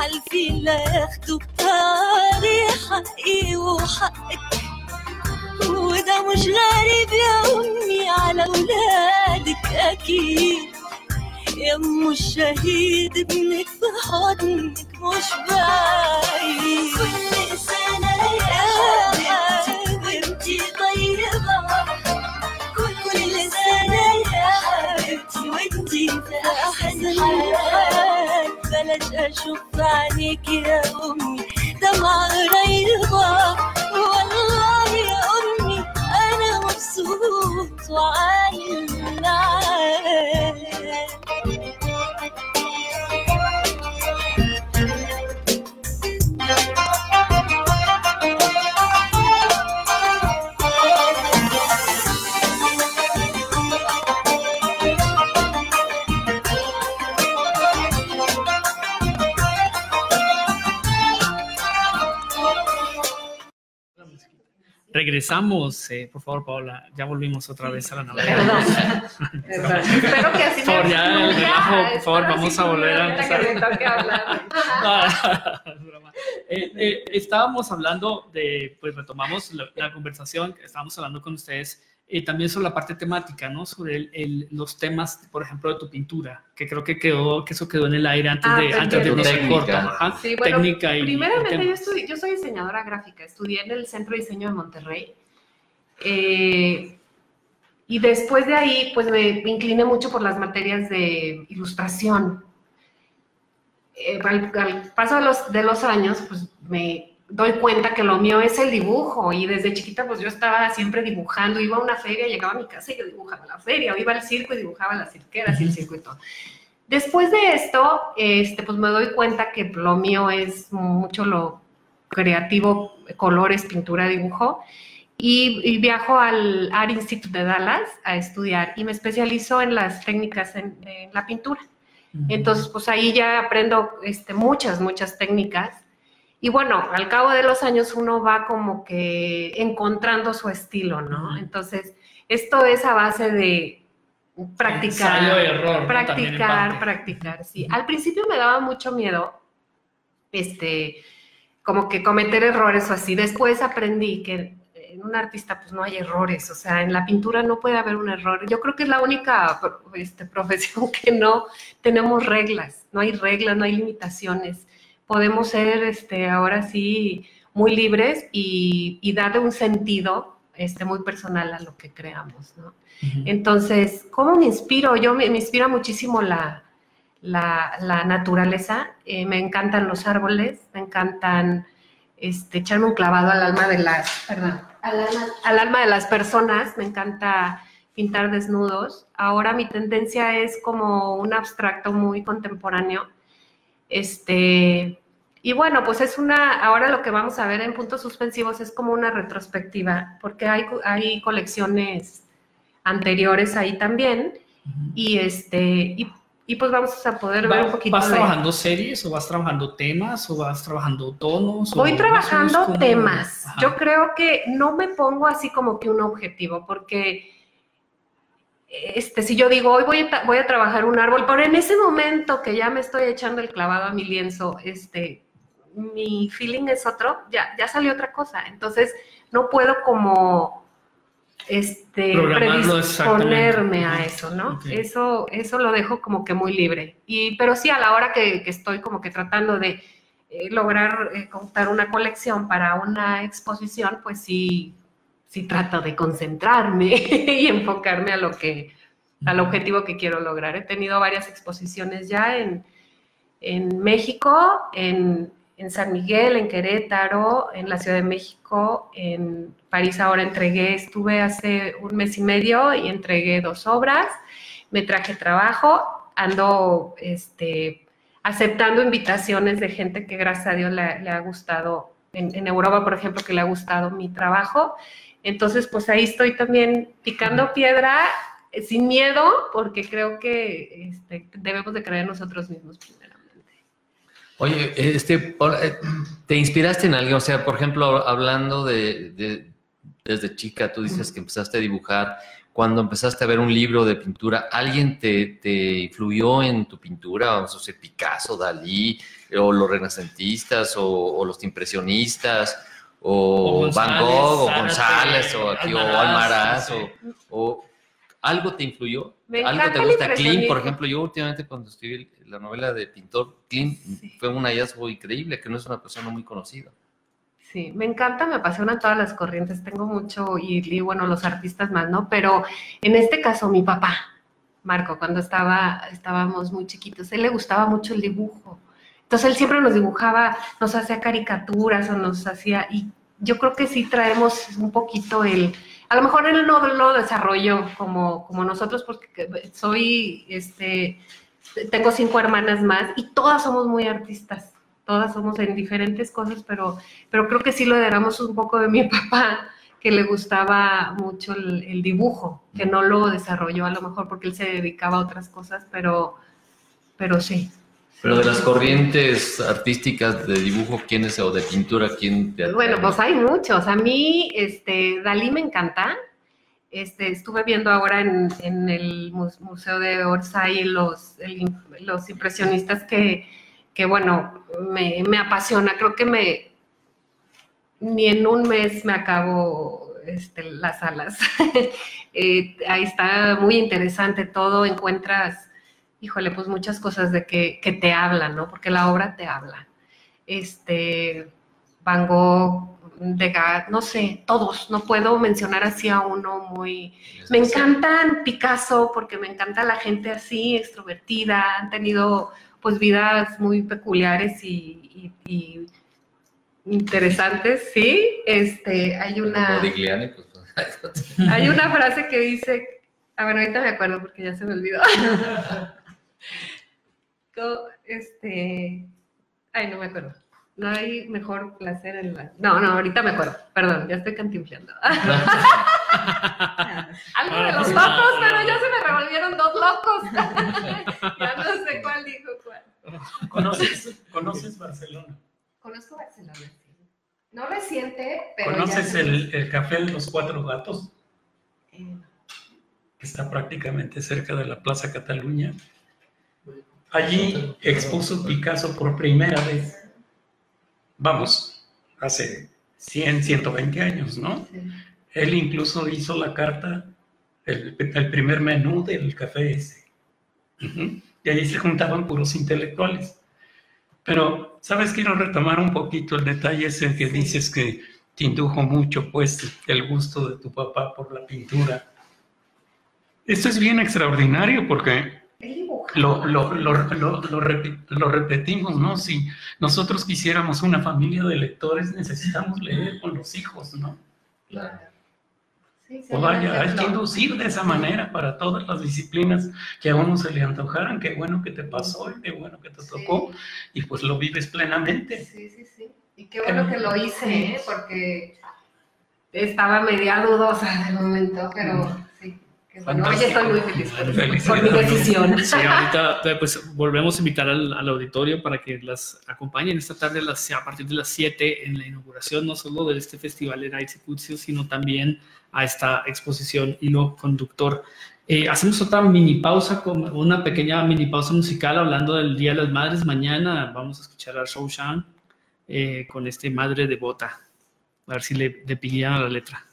حالفين لا ياخدوا حقي وحقك وده مش غريب يا أمي على ولادك أكيد. يا أم الشهيد ابنك في حضنك مش بعيد. كل سنة يا حبيبتي وانتي طيبة. كل سنة يا حبيبتي وانتي في أحسن حال بلاش أشوف عينيك يا أمي. دمعة قريبة والله يا أمي أنا مبسوط وعايز معاك regresamos. Eh, por favor, Paola, ya volvimos otra vez a la novela. *laughs* Espero que así Por ya, el relajo, por favor, vamos a volver a empezar. *laughs* broma. Eh, eh, estábamos hablando de, pues retomamos la, la conversación, estábamos hablando con ustedes eh, también sobre la parte temática, ¿no? Sobre el- el- los temas, por ejemplo, de tu pintura, que creo que quedó, que eso quedó en el aire antes Ah, de, antes de al Técnica. corto. Ajá. Sí, bueno, Técnica y, y Primeramente, yo, temas. estudié- yo soy diseñadora gráfica, estudié en el Centro de Diseño de Monterrey. Eh, y después de ahí, pues me, me incliné mucho por las materias de ilustración. Eh, al, al paso de los, de los años, pues me doy cuenta que lo mío es el dibujo. Y desde chiquita, pues yo estaba siempre dibujando. Iba a una feria, llegaba a mi casa y yo dibujaba la feria. O iba al circo y dibujaba las cirqueras y el todo. Después de esto, este, pues me doy cuenta que lo mío es mucho lo creativo, colores, pintura, dibujo. Y, y viajo al Art Institute de Dallas a estudiar y me especializo en las técnicas en, en la pintura. Entonces, pues ahí ya aprendo este, muchas, muchas técnicas. Y bueno, al cabo de los años uno va como que encontrando su estilo, ¿no? Entonces, esto es a base de practicar. Error, Practicar, practicar, sí. Al principio me daba mucho miedo, este, como que cometer errores o así. Después aprendí que en un artista pues no hay errores, o sea, en la pintura no puede haber un error. Yo creo que es la única este, *laughs* profesión que no tenemos reglas, no hay reglas, no hay limitaciones. Podemos ser este, ahora sí muy libres y, y darle un sentido este, muy personal a lo que creamos. Entonces, ¿cómo me inspiro? Yo me, me inspira muchísimo la, la, la naturaleza. Eh, me encantan los árboles, me encantan este, echarme un clavado al alma de las, perdón, al alma, al alma de las personas. Me encanta pintar desnudos. Ahora mi tendencia es como un abstracto muy contemporáneo. Este, y bueno, pues es una, ahora lo que vamos a ver en puntos suspensivos es como una retrospectiva, porque hay, hay colecciones anteriores ahí también, y este, y, y pues vamos a poder ver un poquito ¿Vas de- trabajando series o vas trabajando temas o vas trabajando tonos? Voy o trabajando temas. Ajá. Yo creo que no me pongo así como que un objetivo, porque este, si yo digo, hoy voy a, voy a trabajar un árbol, pero en ese momento que ya me estoy echando el clavado a mi lienzo, este, mi feeling es otro, ya, ya salió otra cosa. Entonces, no puedo como este, predisponerme a eso, ¿no? Eso, eso lo dejo como que muy libre. Y, pero sí, a la hora que, que estoy como que tratando de eh, lograr eh, contar una colección para una exposición, pues sí, sí trato de concentrarme *laughs* y enfocarme a lo que, al objetivo que quiero lograr. He tenido varias exposiciones ya en, en México, en, en San Miguel, en Querétaro, en la Ciudad de México, en París ahora entregué, estuve hace un mes y medio y entregué dos obras, me traje trabajo, ando este, aceptando invitaciones de gente que gracias a Dios le, ha gustado, en, Europa por ejemplo, que le ha gustado mi trabajo. Entonces, pues ahí estoy también picando piedra eh, sin miedo, porque creo que este, debemos de creer nosotros mismos. Oye, este, eh, ¿te inspiraste en alguien? O sea, por ejemplo, hablando de, de- desde chica, tú dices que empezaste a dibujar. Cuando empezaste a ver un libro de pintura, ¿alguien te, te influyó en tu pintura? Vamos a decir, Picasso, Dalí, o los renacentistas, o, o los impresionistas, o, O Van Gogh, o González, o, aquí, o Almaraz, Almaraz, o, sé. o ¿algo te influyó? Me ¿Algo te gusta? Klim, por ejemplo, yo últimamente cuando escribí la novela de pintor, Klim Sí. fue un hallazgo increíble, que no es una persona muy conocida. Sí, me encanta, me apasionan todas las corrientes, tengo mucho, y, y bueno, los artistas más, ¿no? Pero en este caso, mi papá, Marco, cuando estaba, estábamos muy chiquitos, él le gustaba mucho el dibujo. Entonces él siempre nos dibujaba, nos hacía caricaturas o nos hacía, y yo creo que sí traemos un poquito el, a lo mejor él no lo desarrolló como, como nosotros, porque soy, este, tengo cinco hermanas más y todas somos muy artistas, todas somos en diferentes cosas, pero, pero creo que sí lo heredamos un poco de mi *laughs* papá, que le gustaba mucho el, el dibujo, que no lo desarrolló a lo mejor porque él se dedicaba a otras cosas, pero, pero sí, Pero de las corrientes artísticas de dibujo, ¿quién es o de pintura, quién te? Bueno, pues hay muchos. A mí, este, Dalí me encanta. Este, estuve viendo ahora en, el mu- Museo de Orsay los, los impresionistas que, que bueno, me, me apasiona. Creo que me ni en un mes me acabo este, las alas. *laughs* Eh, ahí está muy interesante todo. Encuentras, híjole, pues muchas cosas de que, que te hablan, ¿no? Porque la obra te habla. Este, Van Gogh, Degas, no sé, todos, no puedo mencionar así a uno muy... Me encantan Picasso porque me encanta la gente así, extrovertida, han tenido pues vidas muy peculiares y, y- y interesantes, ¿sí? Este, hay una... Pues, *laughs* Hay una frase que dice, a ver, ahorita me acuerdo porque ya se me olvidó. *laughs* Este, ay, no me acuerdo. No hay mejor placer en la... No, no, ahorita me acuerdo. Perdón, ya estoy cantinflando. *laughs* Algo de los locos, pero ya se me revolvieron dos locos. *laughs* ya no sé cuál dijo cuál. ¿Conoces, conoces Barcelona? Conozco Barcelona, sí. No reciente, pero ¿Conoces ya... el, el Café de los Cuatro Gatos? Eh, que está prácticamente cerca de la Plaza Cataluña. Allí expuso Picasso por primera vez. Vamos, hace 100, 120 años, ¿no? sí. Él incluso hizo la carta, el, el primer menú del café ese. Y ahí se juntaban puros intelectuales. Pero, ¿sabes? Quiero retomar un poquito el detalle ese que dices que te indujo mucho, pues, el gusto de tu papá por la pintura. Esto es bien extraordinario porque. Lo, lo, lo, lo, lo repi- lo repetimos, ¿no? Si nosotros quisiéramos una familia de lectores, necesitamos leer con los hijos, ¿no? Sí, sí, O vaya, hay que inducir de esa manera para todas las disciplinas que a uno se le antojaran. Qué bueno que te pasó y qué bueno que te tocó y pues lo vives plenamente. Sí, sí, sí. Y qué bueno que lo hice, ¿eh? porque estaba media dudosa de momento, pero qué bueno. Oye, estoy muy feliz por, mi decisión. Sí, ahorita eh, pues volvemos a invitar al, al auditorio para que las acompañen esta tarde a, las- a partir de las 7 en la inauguración no solo de este festival en Aitziputio, sino también a esta exposición Hilo Conductor. Eh, hacemos otra mini pausa, una pequeña mini pausa musical hablando del Día de las Madres. Mañana vamos a escuchar a Shou Shan eh, con este Madre Devota. A ver si le, le pillan a la letra.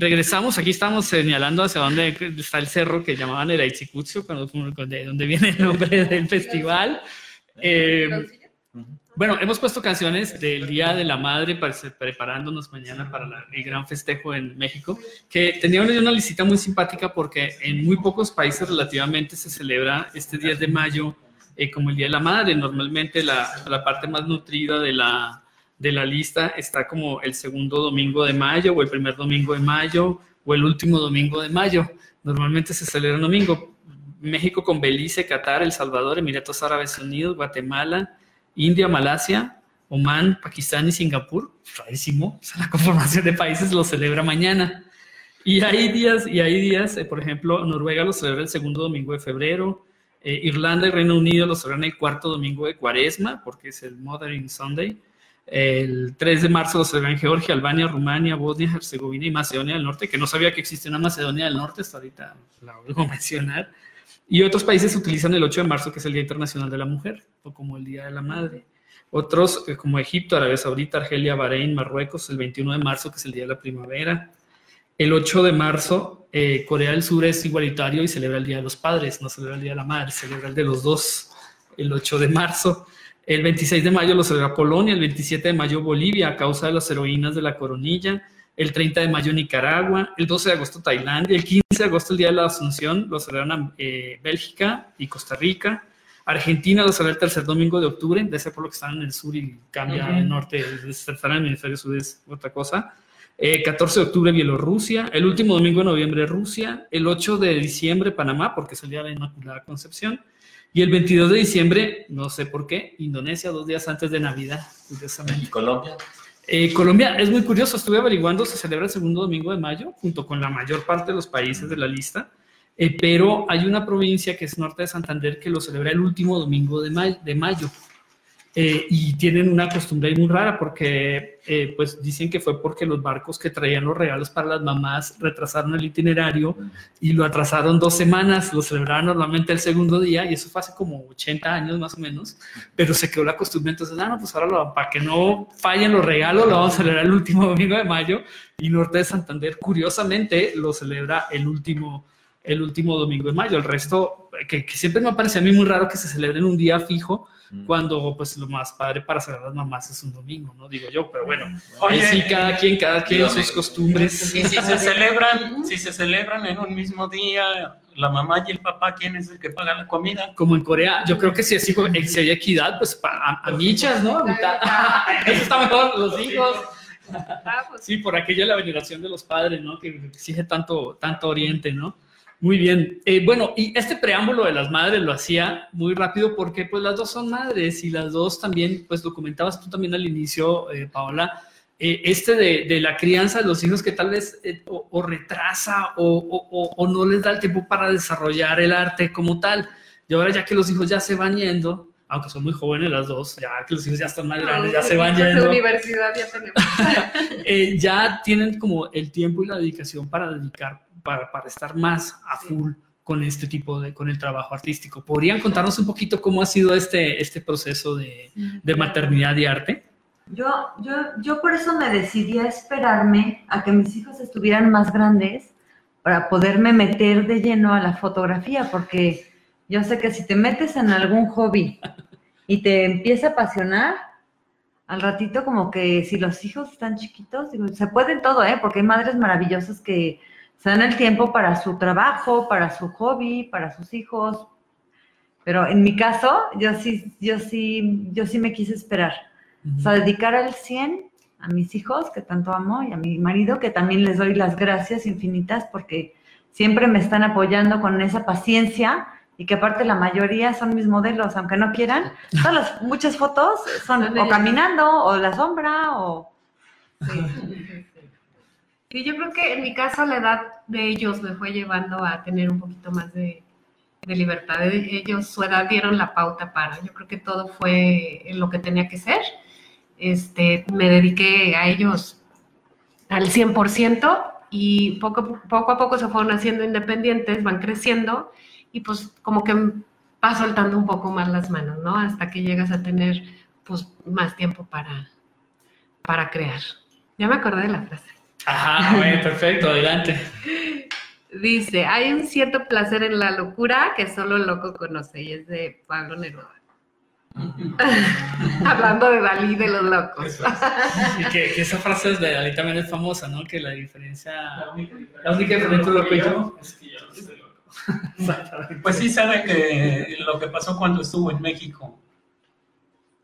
Regresamos, aquí estamos señalando hacia dónde está el cerro que llamaban el Aitzicutsu, cuando, de donde viene el nombre del festival. Eh, bueno, hemos puesto canciones del Día de la Madre para, preparándonos mañana para la- el gran festejo en México, que tenía una, una listita muy simpática porque en muy pocos países relativamente se celebra este 10 de mayo eh, como el Día de la Madre. Normalmente la, la parte más nutrida de la, de la lista está como el segundo domingo de mayo o el primer domingo de mayo o el último domingo de mayo. Normalmente se celebra un domingo. México con Belice, Qatar, El Salvador, Emiratos Árabes Unidos, Guatemala, India, Malasia, Omán, Pakistán y Singapur. Rarísimo. O sea, la conformación de países lo celebra mañana. Y hay días, y hay días, eh, por ejemplo, Noruega lo celebra el segundo domingo de febrero, eh, Irlanda y Reino Unido lo celebran el cuarto domingo de cuaresma, porque es el Mothering Sunday. El 3 de marzo lo celebran Georgia, Albania, Rumania, Bosnia, Herzegovina y Macedonia del Norte, que no sabía que existía una Macedonia del Norte, hasta ahorita la vuelvo a mencionar. Y otros países utilizan el 8 de marzo, que es el Día Internacional de la Mujer, o como el Día de la Madre. Otros, eh, como Egipto, Arabia Saudita, Argelia, Bahrein, Marruecos, el 21 de marzo, que es el Día de la Primavera. El 8 de marzo, eh, Corea del Sur es igualitario y celebra el Día de los Padres, no celebra el Día de la Madre, celebra el de los dos, el 8 de marzo. El 26 de mayo lo celebra Polonia, el 27 de mayo Bolivia a causa de las heroínas de la coronilla, el 30 de mayo Nicaragua, el 12 de agosto Tailandia, el 15 de agosto el Día de la Asunción lo celebran eh, Bélgica y Costa Rica, Argentina lo celebra el tercer domingo de octubre, de ser por lo que están en el sur y cambia al norte, están en el hemisferio sur es otra cosa. Eh, 14 de octubre Bielorrusia, el último domingo de noviembre Rusia, el 8 de diciembre Panamá, porque es el día de la Inmaculada Concepción, y el 22 de diciembre, no sé por qué, Indonesia, dos días antes de Navidad, curiosamente. ¿Y Colombia? Eh, Colombia es muy curioso, estuve averiguando, se celebra el segundo domingo de mayo, junto con la mayor parte de los países de la lista, eh, pero hay una provincia que es norte de Santander que lo celebra el último domingo de, ma- de mayo. Eh, y tienen una costumbre muy rara porque eh, pues dicen que fue porque los barcos que traían los regalos para las mamás retrasaron el itinerario y lo atrasaron dos semanas, lo celebraban normalmente el segundo día y eso fue hace como 80 años más o menos, pero se quedó la costumbre. Entonces, ah, no, pues ahora lo- para que no fallen los regalos lo vamos a celebrar el último domingo de mayo y Norte de Santander curiosamente lo celebra el último el último domingo de mayo, el resto que, que siempre me parece a mí muy raro que se celebre en un día fijo Mm. cuando pues lo más padre para celebrar las mamás es un domingo, ¿no? Digo yo, pero bueno, Oye, ahí sí cada quien, cada quien sus costumbres. Y si se *laughs* celebran, si se celebran en un mismo día, la mamá y el papá, ¿quién es el que paga la comida? Como en Corea, yo creo que si, así, si hay equidad, pues pa- a, a michas, ¿no? A mitad. *laughs* Eso está mejor, los hijos. Ah, pues, Sí, por aquello la veneración de los padres, ¿no? Que exige tanto, tanto oriente, ¿no? Muy bien. Eh, bueno, y este preámbulo de las madres lo hacía muy rápido porque pues las dos son madres y las dos también, pues lo comentabas tú también al inicio, eh, Paola, eh, este de, de la crianza de los hijos que tal vez o, o retrasa o, o- o- o no les da el tiempo para desarrollar el arte como tal. Y ahora ya que los hijos ya se van yendo, aunque son muy jóvenes las dos, ya que los hijos ya están más grandes, ya se van yendo universidad ya tenemos. *laughs* eh, ya tienen como el tiempo y la dedicación para dedicar, para, para estar más a full con este tipo de, con el trabajo artístico. ¿Podrían contarnos un poquito cómo ha sido este, este proceso de, de maternidad y arte? Yo, yo, yo por eso me decidí a esperarme a que mis hijos estuvieran más grandes para poderme meter de lleno a la fotografía, porque yo sé que si te metes en algún hobby y te empieza a apasionar, al ratito como que si los hijos están chiquitos, digo, se puede en todo, ¿eh? Porque hay madres maravillosas que se dan el tiempo para su trabajo, para su hobby, para sus hijos. Pero en mi caso, yo sí, yo sí, yo sí me quise esperar. O sea, dedicar al 100 a mis hijos, que tanto amo, y a mi marido, que también les doy las gracias infinitas porque siempre me están apoyando con esa paciencia y que aparte la mayoría son mis modelos, aunque no quieran. Todas las, muchas fotos son o caminando, o la sombra, o... *laughs* Sí, yo creo que en mi caso la edad de ellos me fue llevando a tener un poquito más de, de libertad. E- Ellos, su edad dieron la pauta para, yo creo que todo fue lo que tenía que ser. Este, me dediqué a ellos al 100% y poco, poco a poco se fueron haciendo independientes, van creciendo y pues como que va soltando un poco más las manos, ¿no? Hasta que llegas a tener pues más tiempo para, para crear. Ya me acordé de la frase. Ajá, bueno, *laughs* perfecto, adelante. Dice, hay un cierto placer en la locura que solo el loco conoce y es de Pablo Neruda. *laughs* Hablando de Dalí de los locos. Y que, que esa frase es de Dalí también es famosa, ¿no? Que la diferencia, la única diferencia entre loco y yo es que yo no estoy loco. Pues sí sabe que lo que pasó cuando estuvo en México.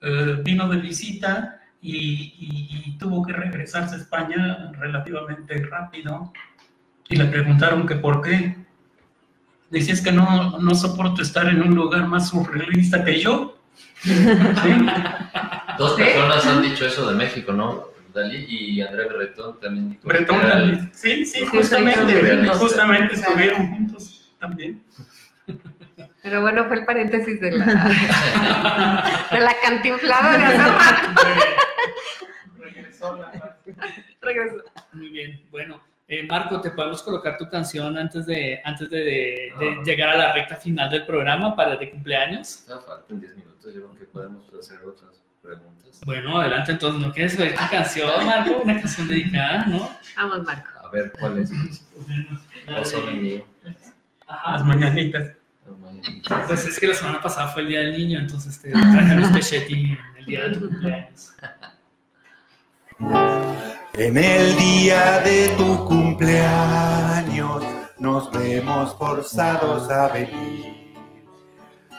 Eh, vino de visita y, y- y tuvo que regresarse a España relativamente rápido. Y le preguntaron que por qué. Es que no, no soporto estar en un lugar más surrealista que yo. ¿Sí? *laughs* Dos ¿Sí? personas han dicho eso de México, ¿no? Dalí y André Breton también. dijo el- Dalí. Sí, sí, justamente, justamente estuvieron juntos también. Pero bueno, fue el paréntesis de la, *laughs* de la cantinflada de hace rato. Regresó. Muy bien, bueno. eh, Marco, ¿te podemos colocar tu canción antes de, antes de, de- de llegar a la recta final del programa para de cumpleaños? Ya faltan 10 minutos, yo creo que podemos hacer otras preguntas. Bueno, adelante entonces, ¿no quieres oír tu canción, Marco? Una canción dedicada, ¿no? Vamos, Marco. A ver, ¿cuál es? El. Las mañanitas. Pues es que la semana pasada fue el Día del Niño, entonces te traje a los Pechetti el día de tu cumpleaños. En el día de tu cumpleaños nos vemos forzados a venir.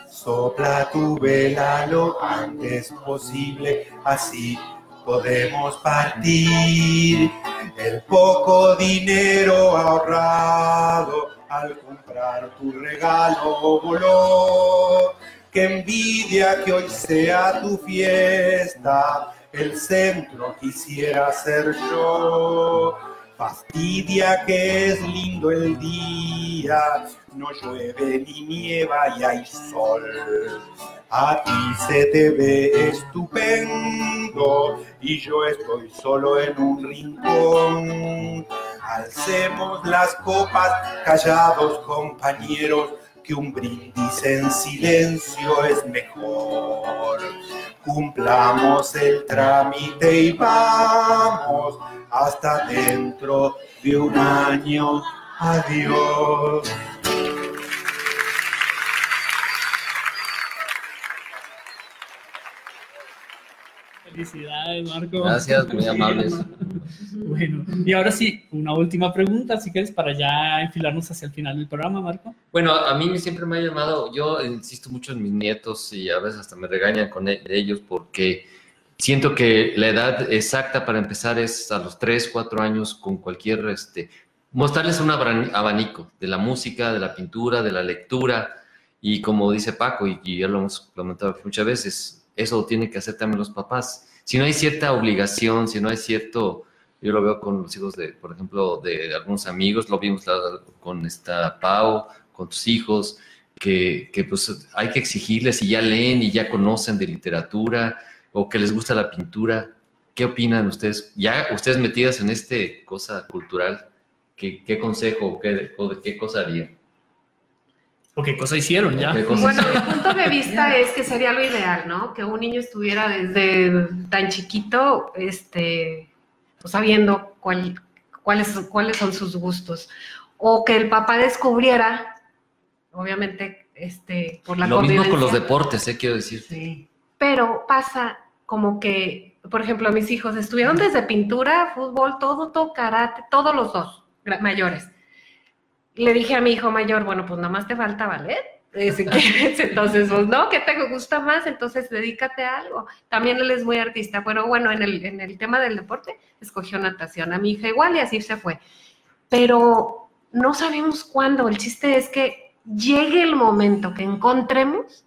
Sopla tu vela lo antes posible, así podemos partir. El poco dinero ahorrado al comprar tu regalo voló. Qué envidia que hoy sea tu fiesta, el centro quisiera ser yo. Fastidia que es lindo el día, no llueve ni nieva y hay sol. A ti se te ve estupendo y yo estoy solo en un rincón. Alcemos las copas, callados compañeros, que un brindis en silencio es mejor. Cumplamos el trámite y vamos hasta dentro de un año. Adiós. Felicidades, Marco. Gracias, muy *laughs* amables. Bueno, y ahora sí, una última pregunta, si quieres, para ya enfilarnos hacia el final del programa, Marco. Bueno, a mí siempre me ha llamado, yo insisto mucho en mis nietos y a veces hasta me regañan con e- ellos porque siento que la edad exacta para empezar es a los 3, 4 años con cualquier, este, mostrarles un abanico de la música, de la pintura, de la lectura y como dice Paco y, y ya lo hemos comentado muchas veces, eso tienen que hacer también los papás. Si no hay cierta obligación, si no hay cierto, yo lo veo con los hijos de, por ejemplo, de algunos amigos, lo vimos con esta Pau, con tus hijos, que, que pues hay que exigirles y ya leen y ya conocen de literatura o que les gusta la pintura. ¿Qué opinan ustedes? Ya ustedes metidas en este cosa cultural, ¿qué, qué consejo o qué, qué cosa harían? ¿O qué cosa hicieron ya? ¿Qué cosa Bueno, mi punto de vista *laughs* es que sería lo ideal, ¿no? Que un niño estuviera desde tan chiquito, este, pues, sabiendo cuál, cuáles, cuáles son sus gustos. O que el papá descubriera, obviamente, este, por la Lo mismo con los deportes, ¿eh? quiero decir. Sí. Pero pasa como que, por ejemplo, mis hijos estuvieron desde pintura, fútbol, todo, todo, karate, todos los dos, mayores. Le dije a mi hijo mayor, bueno, pues nada más te falta ballet. si quieres. Entonces, pues no, ¿qué te gusta más? Entonces, dedícate a algo. También él es muy artista, pero bueno, en el, en el tema del deporte, escogió natación. A mi hija igual y así se fue. Pero no sabemos cuándo. El chiste es que llegue el momento que encontremos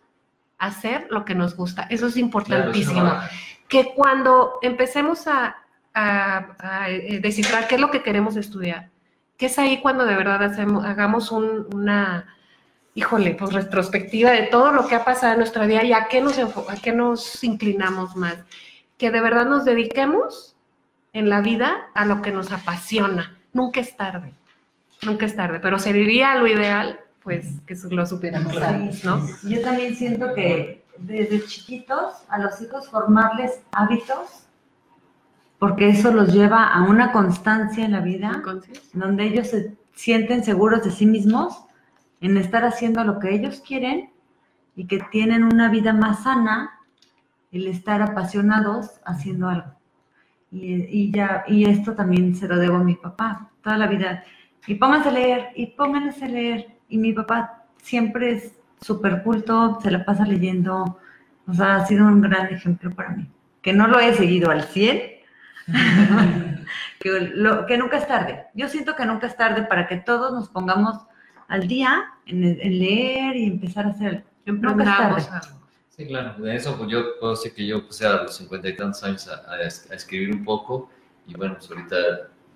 hacer lo que nos gusta. Eso es importantísimo. que cuando empecemos a, a- a, descifrar qué es lo que queremos estudiar, que es ahí cuando de verdad hacemos, hagamos un- una, híjole, pues retrospectiva de todo lo que ha pasado en nuestra vida y a qué nos, a qué nos inclinamos más. Que de verdad nos dediquemos en la vida a lo que nos apasiona. Nunca es tarde, nunca es tarde, pero sería lo ideal, pues, que lo supiéramos antes, ¿no? Yo también siento que desde chiquitos a los hijos formarles hábitos porque eso los lleva a una constancia en la vida Entonces, donde ellos se sienten seguros de sí mismos en estar haciendo lo que ellos quieren y que tienen una vida más sana el estar apasionados haciendo algo. Y, y ya, y esto también se lo debo a mi papá, toda la vida. Y pónganse a leer, y pónganse a leer. Y mi papá siempre es súper culto, se la pasa leyendo. O sea, ha sido un gran ejemplo para mí. Que no lo he seguido al 100, *laughs* que, lo- que nunca es tarde. Yo siento que nunca es tarde para que todos nos pongamos al día en, en leer y empezar a hacer. Nunca es tarde. Sí, claro. De eso pues, yo puedo decir que yo puse a los cincuenta y tantos años a, a a escribir un poco y bueno, pues ahorita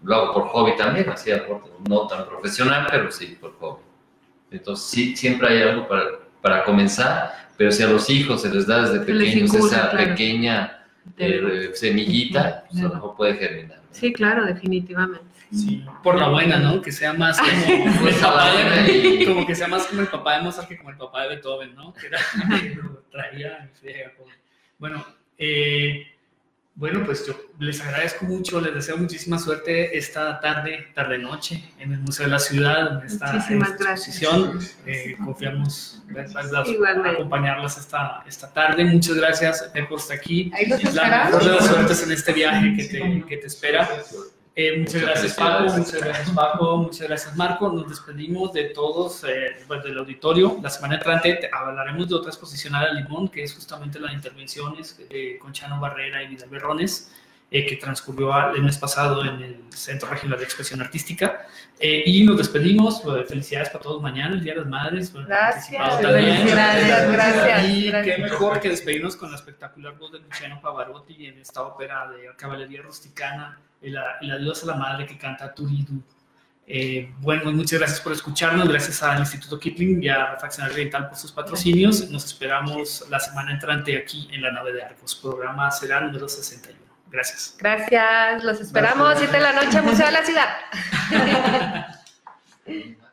lo hago por hobby también, así no tan profesional, pero sí por hobby. Entonces sí, siempre hay algo para, para comenzar, pero si a los hijos se les da desde Se pequeños inculca, esa claro. pequeña eh, semillita, pues a lo mejor puede germinar. ¿no? Sí, claro, definitivamente. Sí, por la buena, ¿no? Que sea más como, *laughs* como papá y- que sea más como el papá de Mozart que como el papá de Beethoven, ¿no? Que era *laughs* que lo traía en friega, pobre. Bueno, eh, bueno, pues yo les agradezco mucho, les deseo muchísima suerte esta tarde, tarde noche, en el Museo de la Ciudad, donde está Muchísimas esta gracias. exposición. Eh, confiamos verlas, Igualmente. acompañarlas esta, esta tarde. Muchas gracias, Pepo, está aquí. Ahí los La esperamos. mejor de las suertes en este viaje que te, que te espera. Eh, muchas Muchas gracias Paco, muchas gracias Paco, muchas gracias Marco. Nos despedimos de todos eh, del auditorio. La semana entrante te- hablaremos de otra exposición a la limón, que es justamente la de intervenciones eh, con Chano Barrera y Vidal Berrones, eh, que transcurrió el mes pasado en el Centro Regional de Expresión Artística. Eh, y nos despedimos. felicidades para todos mañana, el Día de las Madres. bueno, Gracias, también. felicidades, gracias, Y gracias. qué mejor que despedirnos con la espectacular voz de Luciano Pavarotti en esta ópera de caballería rusticana, el, el adiós a la madre que canta Turidu. Eh, bueno, muchas gracias por escucharnos, gracias al Instituto Kipling y a Refaccionaria Oriental por sus patrocinios. Nos esperamos la semana entrante aquí en la nave de Arcos. Programa será número 61. Gracias. Gracias, los esperamos. 7 de la noche, Museo de la Ciudad. *laughs*